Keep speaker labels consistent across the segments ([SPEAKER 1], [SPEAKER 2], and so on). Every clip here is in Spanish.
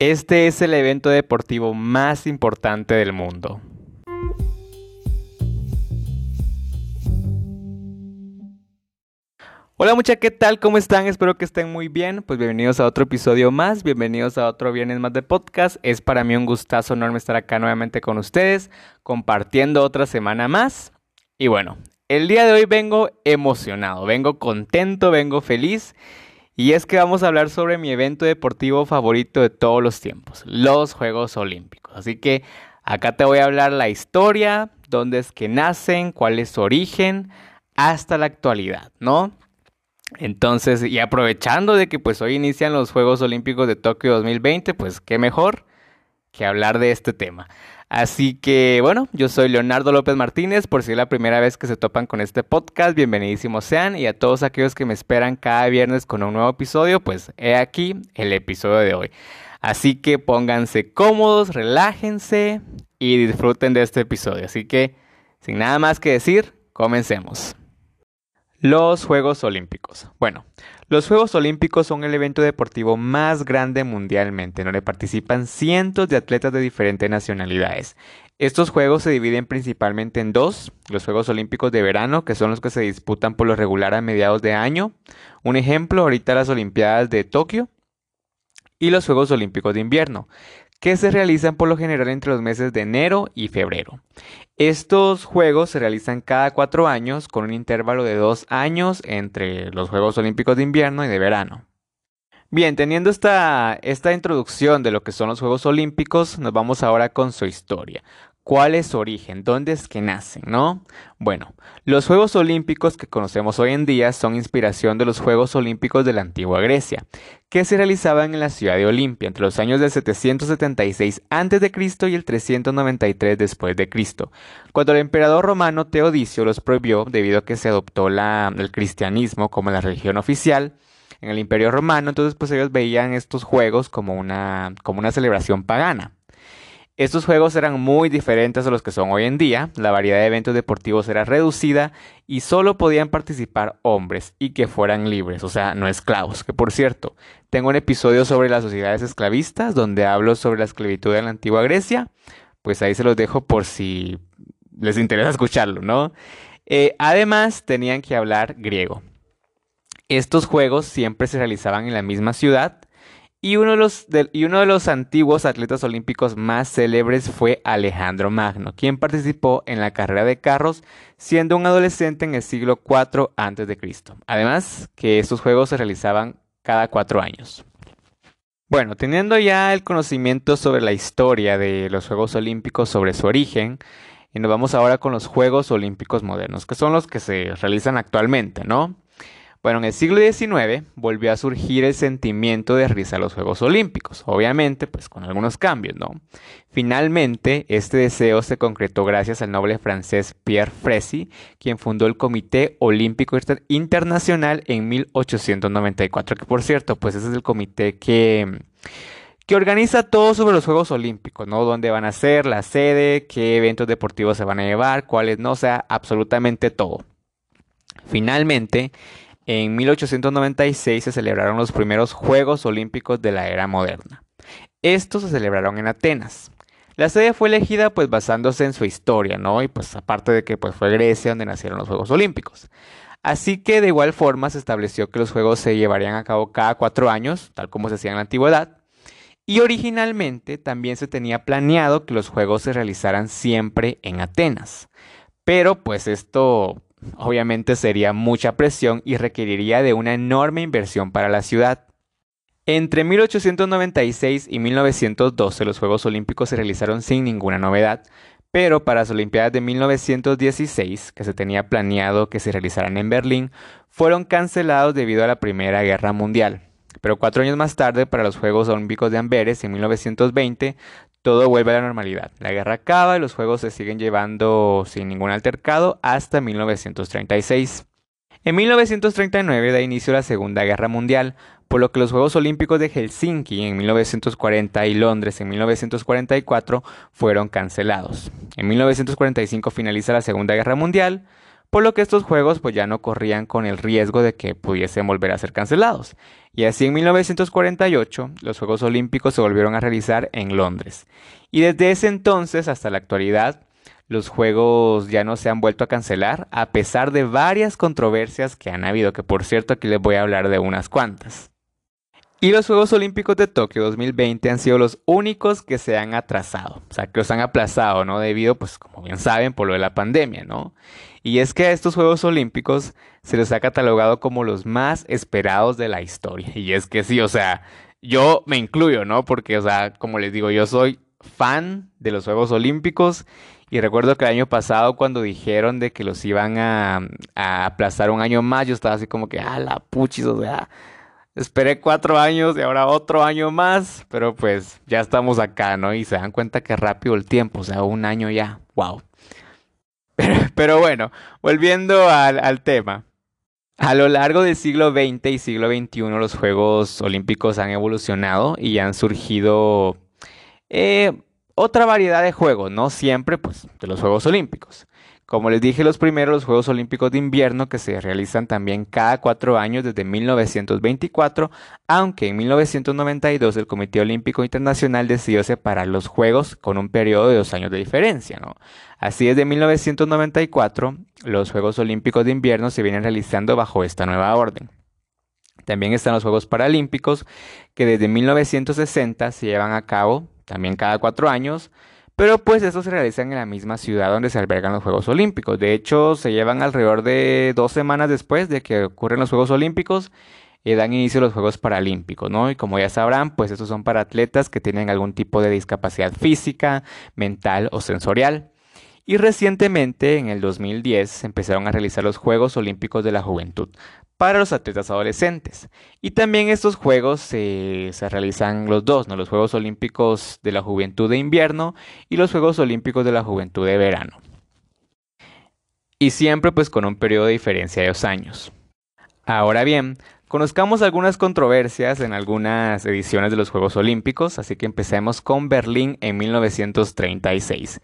[SPEAKER 1] Este es el evento deportivo más importante del mundo. Hola mucha, ¿qué tal? ¿Cómo están? Espero que estén muy bien. Pues bienvenidos a otro episodio más, bienvenidos a otro Viernes más de podcast. Es para mí un gustazo enorme estar acá nuevamente con ustedes, compartiendo otra semana más. Y bueno, el día de hoy vengo emocionado, vengo contento, vengo feliz. Y es que vamos a hablar sobre mi evento deportivo favorito de todos los tiempos, los Juegos Olímpicos. Así que acá te voy a hablar la historia, dónde es que nacen, cuál es su origen, hasta la actualidad, ¿no? Entonces, y aprovechando de que pues hoy inician los Juegos Olímpicos de Tokio 2020, pues qué mejor que hablar de este tema. Así que bueno, yo soy Leonardo López Martínez, por si es la primera vez que se topan con este podcast, bienvenidísimos sean y a todos aquellos que me esperan cada viernes con un nuevo episodio, pues he aquí el episodio de hoy. Así que pónganse cómodos, relájense y disfruten de este episodio. Así que, sin nada más que decir, comencemos. Los Juegos Olímpicos. Bueno, los Juegos Olímpicos son el evento deportivo más grande mundialmente, donde participan cientos de atletas de diferentes nacionalidades. Estos Juegos se dividen principalmente en dos, los Juegos Olímpicos de verano, que son los que se disputan por lo regular a mediados de año. Un ejemplo, ahorita las Olimpiadas de Tokio. Y los Juegos Olímpicos de invierno, que se realizan por lo general entre los meses de enero y febrero. Estos juegos se realizan cada cuatro años con un intervalo de dos años entre los Juegos Olímpicos de invierno y de verano. Bien, teniendo esta, esta introducción de lo que son los Juegos Olímpicos, nos vamos ahora con su historia. ¿Cuál es su origen? ¿Dónde es que nacen? ¿No? Bueno, los Juegos Olímpicos que conocemos hoy en día son inspiración de los Juegos Olímpicos de la antigua Grecia, que se realizaban en la ciudad de Olimpia entre los años del 776 a.C. y el 393 después de Cristo, cuando el emperador romano Teodicio los prohibió debido a que se adoptó la, el cristianismo como la religión oficial en el Imperio Romano, entonces pues ellos veían estos juegos como una, como una celebración pagana. Estos juegos eran muy diferentes a los que son hoy en día, la variedad de eventos deportivos era reducida y solo podían participar hombres y que fueran libres, o sea, no esclavos. Que por cierto, tengo un episodio sobre las sociedades esclavistas donde hablo sobre la esclavitud en la antigua Grecia, pues ahí se los dejo por si les interesa escucharlo, ¿no? Eh, además, tenían que hablar griego. Estos juegos siempre se realizaban en la misma ciudad y uno, de los, antiguos atletas olímpicos más célebres fue Alejandro Magno, quien participó en la carrera de carros siendo un adolescente en el siglo IV a.C. Además, que estos juegos se realizaban cada cuatro años. Bueno, teniendo ya el conocimiento sobre la historia de los Juegos Olímpicos, sobre su origen, y nos vamos ahora con los Juegos Olímpicos modernos, que son los que se realizan actualmente, ¿no? Bueno, en el siglo XIX volvió a surgir el sentimiento de realizar los Juegos Olímpicos, obviamente, pues con algunos cambios, ¿no? Finalmente, este deseo se concretó gracias al noble francés Pierre Frécy, quien fundó el Comité Olímpico Internacional en 1894, que por cierto, pues ese es el comité que que organiza todo sobre los Juegos Olímpicos, ¿no? Dónde van a ser, la sede, qué eventos deportivos se van a llevar, cuáles no, o sea, absolutamente todo. Finalmente, en 1896 se celebraron los primeros Juegos Olímpicos de la era moderna. Estos se celebraron en Atenas. La sede fue elegida pues basándose en su historia, ¿no? Y pues aparte de que pues fue Grecia donde nacieron los Juegos Olímpicos. Así que de igual forma se estableció que los Juegos se llevarían a cabo cada cuatro años, tal como se hacía en la antigüedad. Y originalmente también se tenía planeado que los Juegos se realizaran siempre en Atenas. Pero pues esto Obviamente sería mucha presión y requeriría de una enorme inversión para la ciudad. Entre 1896 y 1912 los Juegos Olímpicos se realizaron sin ninguna novedad, pero para las Olimpiadas de 1916, que se tenía planeado que se realizaran en Berlín, fueron cancelados debido a la Primera Guerra Mundial. Pero cuatro años más tarde, para los Juegos Olímpicos de Amberes en 1920, todo vuelve a la normalidad. La guerra acaba y los juegos se siguen llevando sin ningún altercado hasta 1936. En 1939 da inicio la Segunda Guerra Mundial, por lo que los Juegos Olímpicos de Helsinki en 1940 y Londres en 1944 fueron cancelados. En 1945 finaliza la Segunda Guerra Mundial, por lo que estos juegos pues ya no corrían con el riesgo de que pudiesen volver a ser cancelados. Y así en 1948 los Juegos Olímpicos se volvieron a realizar en Londres. Y desde ese entonces hasta la actualidad los juegos ya no se han vuelto a cancelar a pesar de varias controversias que han habido, que por cierto aquí les voy a hablar de unas cuantas. Y los Juegos Olímpicos de Tokio 2020 han sido los únicos que se han atrasado, o sea, que los han aplazado, ¿no? Debido, pues, como bien saben, por lo de la pandemia, ¿no? Y es que a estos Juegos Olímpicos se los ha catalogado como los más esperados de la historia. Y es que sí, o sea, yo me incluyo, ¿no? Porque, o sea, como les digo, yo soy fan de los Juegos Olímpicos y recuerdo que el año pasado cuando dijeron de que los iban a, a aplazar un año más, yo estaba así como que, ah, la puchis, o sea Esperé cuatro años y ahora otro año más, pero pues ya estamos acá, ¿no? Y se dan cuenta que rápido el tiempo, o sea, un año ya, wow. Pero, bueno, volviendo al, tema. A lo largo del siglo XX y siglo XXI los Juegos Olímpicos han evolucionado y han surgido eh, otra variedad de juegos, no siempre pues de los Juegos Olímpicos. Como les dije, los primeros, los Juegos Olímpicos de Invierno, que se realizan también cada cuatro años desde 1924, aunque en 1992 el Comité Olímpico Internacional decidió separar los Juegos con un periodo de dos años de diferencia. ¿no? Así desde 1994, los Juegos Olímpicos de Invierno se vienen realizando bajo esta nueva orden. También están los Juegos Paralímpicos, que desde 1960 se llevan a cabo también cada cuatro años, pero pues estos se realizan en la misma ciudad donde se albergan los Juegos Olímpicos. De hecho, se llevan alrededor de dos semanas después de que ocurren los Juegos Olímpicos y dan inicio a los Juegos Paralímpicos, ¿no? Y como ya sabrán, pues estos son para atletas que tienen algún tipo de discapacidad física, mental o sensorial. Y recientemente, en el 2010, empezaron a realizar los Juegos Olímpicos de la Juventud, para los atletas adolescentes. Y también estos juegos se realizan los dos, ¿no? los Juegos Olímpicos de la Juventud de Invierno y los Juegos Olímpicos de la Juventud de Verano. Y siempre pues con un periodo de diferencia de dos años. Ahora bien, conozcamos algunas controversias en algunas ediciones de los Juegos Olímpicos, así que empecemos con Berlín en 1936.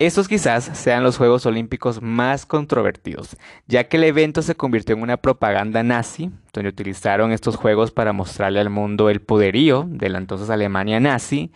[SPEAKER 1] Estos quizás sean los Juegos Olímpicos más controvertidos, ya que el evento se convirtió en una propaganda nazi, donde utilizaron estos Juegos para mostrarle al mundo el poderío de la entonces Alemania nazi,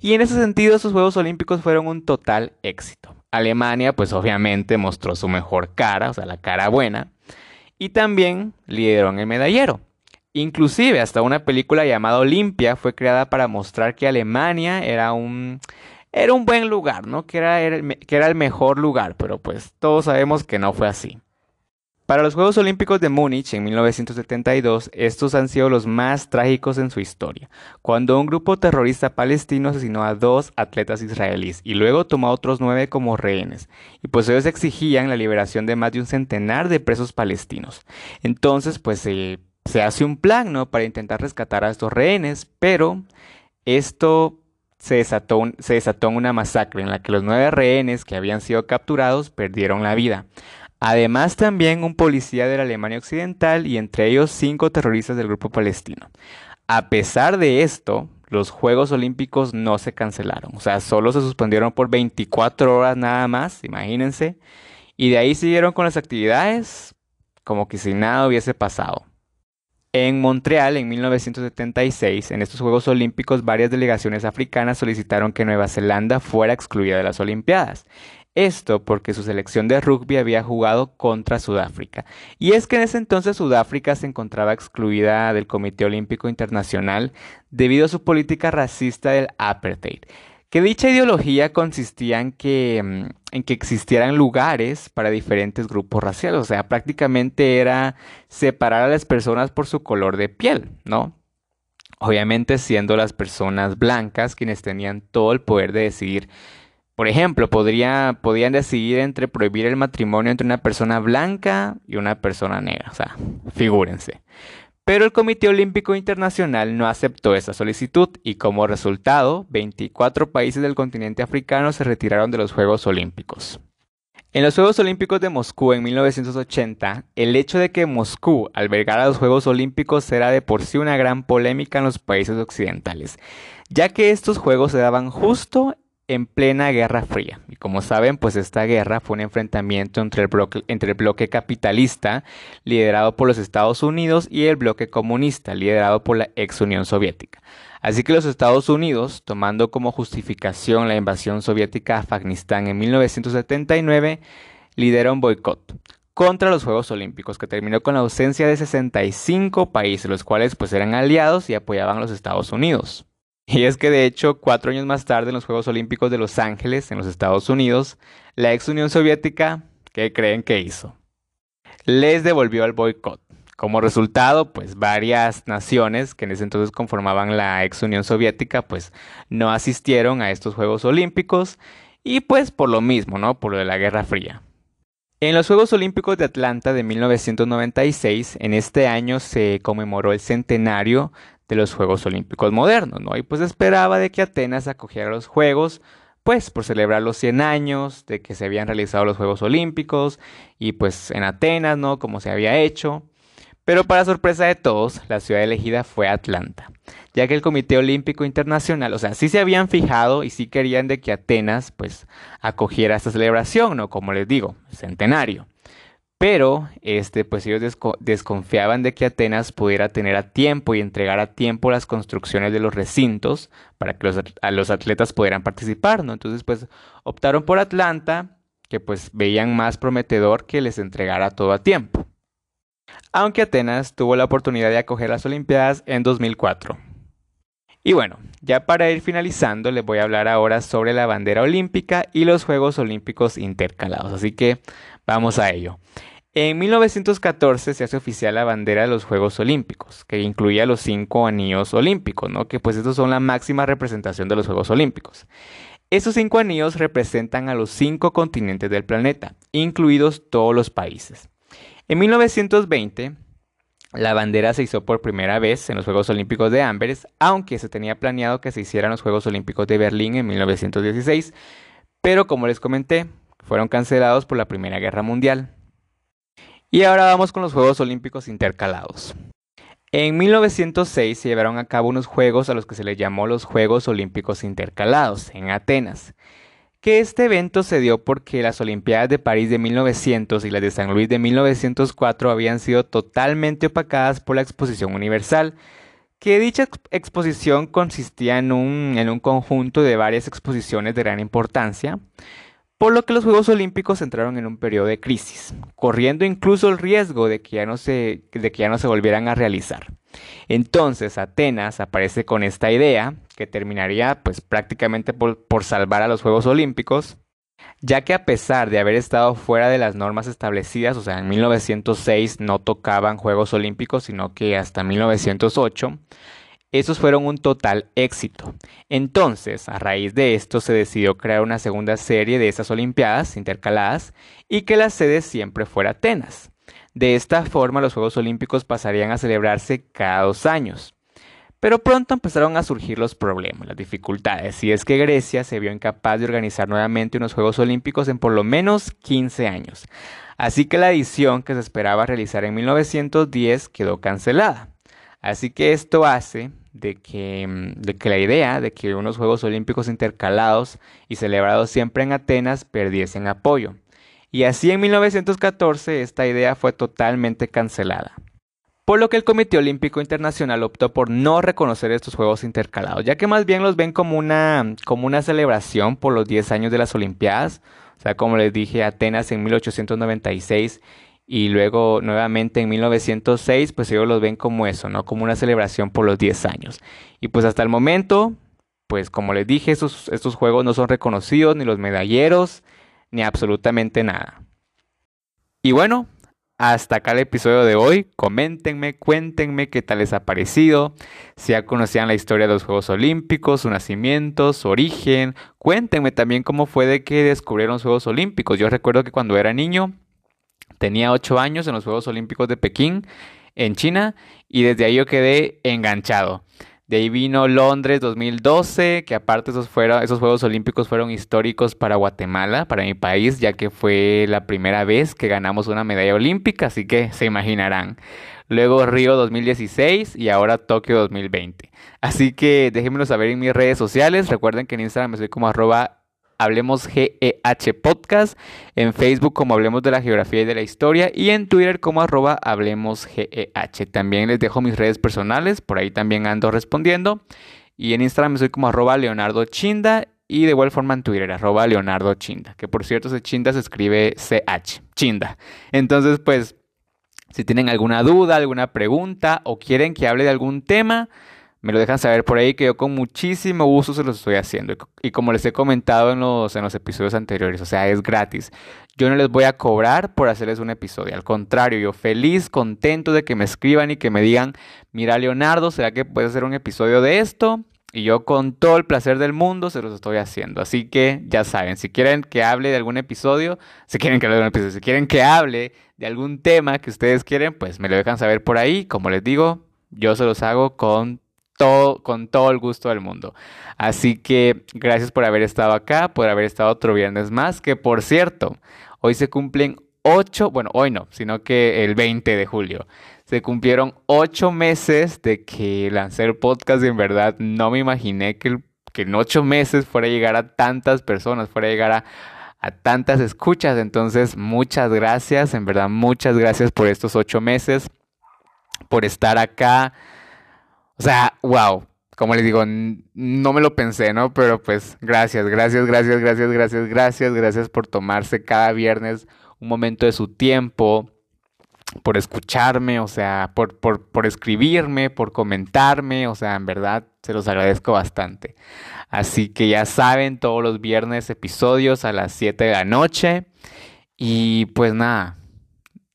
[SPEAKER 1] y en ese sentido estos Juegos Olímpicos fueron un total éxito. Alemania pues obviamente mostró su mejor cara, o sea, la cara buena, y también lideró en el medallero. Inclusive hasta una película llamada Olimpia fue creada para mostrar que Alemania era un era un buen lugar, ¿no? Que era, que era el mejor lugar, pero pues todos sabemos que no fue así. Para los Juegos Olímpicos de Múnich en 1972, estos han sido los más trágicos en su historia, cuando un grupo terrorista palestino asesinó a dos atletas israelíes y luego tomó a otros nueve como rehenes, y pues ellos exigían la liberación de más de un centenar de presos palestinos. Entonces, pues se hace un plan, ¿no? Para intentar rescatar a estos rehenes, pero esto se desató, se desató una masacre en la que los nueve rehenes que habían sido capturados perdieron la vida. Además también un policía de la Alemania Occidental y entre ellos cinco terroristas del grupo palestino. A pesar de esto, los Juegos Olímpicos no se cancelaron, o sea, solo se suspendieron por 24 horas nada más, imagínense, y de ahí siguieron con las actividades como que si nada hubiese pasado. En Montreal, en 1976, en estos Juegos Olímpicos, varias delegaciones africanas solicitaron que Nueva Zelanda fuera excluida de las Olimpiadas. Esto porque su selección de rugby había jugado contra Sudáfrica. Y es que en ese entonces Sudáfrica se encontraba excluida del Comité Olímpico Internacional debido a su política racista del apartheid que dicha ideología consistía en que, mm, en que existieran lugares para diferentes grupos raciales, o sea, prácticamente era separar a las personas por su color de piel, ¿no? Obviamente siendo las personas blancas quienes tenían todo el poder de decidir. Por ejemplo, podrían decidir entre prohibir el matrimonio entre una persona blanca y una persona negra, o sea, figúrense. Pero el Comité Olímpico Internacional no aceptó esa solicitud y como resultado, 24 países del continente africano se retiraron de los Juegos Olímpicos. En los Juegos Olímpicos de Moscú en 1980, el hecho de que Moscú albergara los Juegos Olímpicos era de por sí una gran polémica en los países occidentales, ya que estos Juegos se daban justo en plena Guerra Fría. Y como saben, pues esta guerra fue un enfrentamiento entre el, bloque, capitalista, liderado por los Estados Unidos, y el bloque comunista, liderado por la ex Unión Soviética. Así que los Estados Unidos, tomando como justificación la invasión soviética a Afganistán en 1979, lidera un boicot contra los Juegos Olímpicos, que terminó con la ausencia de 65 países, los cuales pues eran aliados y apoyaban a los Estados Unidos. Y es que de hecho, cuatro años más tarde, en los Juegos Olímpicos de Los Ángeles, en los Estados Unidos, la ex Unión Soviética, ¿qué creen que hizo? Les devolvió el boicot. Como resultado, pues varias naciones que en ese entonces conformaban la ex Unión Soviética, pues no asistieron a estos Juegos Olímpicos y pues por lo mismo, ¿no? Por lo de la Guerra Fría. En los Juegos Olímpicos de Atlanta de 1996, en este año se conmemoró el centenario de los Juegos Olímpicos modernos, ¿no? Y pues esperaba de que Atenas acogiera los Juegos, pues por celebrar los 100 años de que se habían realizado los Juegos Olímpicos y pues en Atenas, ¿no? Como se había hecho. Pero para sorpresa de todos, la ciudad elegida fue Atlanta, ya que el Comité Olímpico Internacional, o sea, sí se habían fijado y sí querían de que Atenas, pues, acogiera esta celebración, ¿no? Como les digo, centenario. Pero, este, pues ellos desconfiaban de que Atenas pudiera tener a tiempo y entregar a tiempo las construcciones de los recintos para que los, los atletas pudieran participar, ¿no? Entonces, pues, optaron por Atlanta, que pues veían más prometedor que les entregara todo a tiempo aunque Atenas tuvo la oportunidad de acoger las Olimpiadas en 2004. Y bueno, ya para ir finalizando, les voy a hablar ahora sobre la bandera olímpica y los Juegos Olímpicos intercalados, así que vamos a ello. En 1914 se hace oficial la bandera de los Juegos Olímpicos, que incluía los cinco anillos olímpicos, ¿no? Que pues estos son la máxima representación de los Juegos Olímpicos. Esos cinco anillos representan a los cinco continentes del planeta, incluidos todos los países. En 1920, la bandera se hizo por primera vez en los Juegos Olímpicos de Amberes, aunque se tenía planeado que se hicieran los Juegos Olímpicos de Berlín en 1916, pero como les comenté, fueron cancelados por la Primera Guerra Mundial. Y ahora vamos con los Juegos Olímpicos intercalados. En 1906 se llevaron a cabo unos juegos a los que se les llamó los Juegos Olímpicos Intercalados en Atenas que este evento se dio porque las Olimpiadas de París de 1900 y las de San Luis de 1904 habían sido totalmente opacadas por la Exposición Universal, que dicha exposición consistía en un, en un conjunto de varias exposiciones de gran importancia, por lo que los Juegos Olímpicos entraron en un periodo de crisis, corriendo incluso el riesgo de que ya no se, de que ya no se volvieran a realizar. Entonces Atenas aparece con esta idea, que terminaría pues prácticamente por, por, salvar a los Juegos Olímpicos, ya que a pesar de haber estado fuera de las normas establecidas, o sea, en 1906 no tocaban Juegos Olímpicos, sino que hasta 1908, esos fueron un total éxito. Entonces, a raíz de esto se decidió crear una segunda serie de esas Olimpiadas intercaladas y que la sede siempre fuera Atenas. De esta forma los Juegos Olímpicos pasarían a celebrarse cada dos años. Pero pronto empezaron a surgir los problemas, las dificultades, y es que Grecia se vio incapaz de organizar nuevamente unos Juegos Olímpicos en por lo menos 15 años. Así que la edición que se esperaba realizar en 1910 quedó cancelada. Así que esto hace de que, mm, de que la idea de que unos Juegos Olímpicos intercalados y celebrados siempre en Atenas perdiesen apoyo. Y así en 1914 esta idea fue totalmente cancelada. Por lo que el Comité Olímpico Internacional optó por no reconocer estos Juegos intercalados, ya que más bien los ven como una, como una celebración por los 10 años de las Olimpiadas. O sea, como les dije, Atenas en 1896 y luego nuevamente en 1906, pues ellos los ven como eso, ¿no? Como una celebración por los 10 años. Y pues hasta el momento, pues como les dije, estos, estos juegos no son reconocidos, ni los medalleros, ni absolutamente nada. Y bueno, hasta acá el episodio de hoy. Coméntenme, cuéntenme qué tal les ha parecido. Si ya conocían la historia de los Juegos Olímpicos, su nacimiento, su origen. Cuéntenme también cómo fue de que descubrieron los Juegos Olímpicos. Yo recuerdo que cuando era niño, tenía 8 años en los Juegos Olímpicos de Pekín, en China, y desde ahí yo quedé enganchado. De ahí vino Londres 2012, que aparte esos, fueron, esos Juegos Olímpicos fueron históricos para Guatemala, para mi país, ya que fue la primera vez que ganamos una medalla olímpica, así que se imaginarán. Luego Río 2016 y ahora Tokio 2020. Así que déjenmelo saber en mis redes sociales. Recuerden que en Instagram soy como arroba Hablemos GEH Podcast, en Facebook como Hablemos de la Geografía y de la Historia y en Twitter como arroba Hablemos GEH. También les dejo mis redes personales, por ahí también ando respondiendo. Y en Instagram soy como arroba Leonardo Chinda y de igual forma en Twitter, arroba Leonardo Chinda, que por cierto ese Chinda se escribe CH, Chinda. Entonces pues si tienen alguna duda, alguna pregunta o quieren que hable de algún tema, me lo dejan saber por ahí que yo con muchísimo gusto se los estoy haciendo. Y como les he comentado en los, en los episodios anteriores, o sea, es gratis. Yo no les voy a cobrar por hacerles un episodio. Al contrario, yo feliz, contento de que me escriban y que me digan, mira Leonardo, ¿será que puedes hacer un episodio de esto? Y yo con todo el placer del mundo se los estoy haciendo. Así que ya saben, si quieren que hable de algún episodio, si quieren que hable de un episodio, si quieren que hable de algún tema que ustedes quieren, pues me lo dejan saber por ahí. Como les digo, yo se los hago con con todo el gusto del mundo. Así que gracias por haber estado acá, por haber estado otro viernes más, que por cierto, hoy se cumplen ocho, bueno, hoy no, sino que el 20 de julio se cumplieron ocho meses de que lancé el podcast y en verdad no me imaginé que, en ocho meses fuera a llegar a tantas personas, fuera a llegar a tantas escuchas. Entonces, muchas gracias, en verdad, muchas gracias por estos ocho meses, por estar acá. O sea, wow, como les digo, no me lo pensé, ¿no? Pero pues gracias, gracias, gracias, gracias, gracias, gracias, gracias por tomarse cada viernes un momento de su tiempo por escucharme, o sea, por, por, por, escribirme, por comentarme, o sea, en verdad se los agradezco bastante. Así que ya saben, todos los viernes episodios a las 7 de la noche. Y pues nada,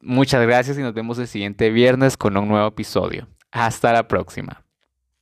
[SPEAKER 1] muchas gracias y nos vemos el siguiente viernes con un nuevo episodio. Hasta la próxima.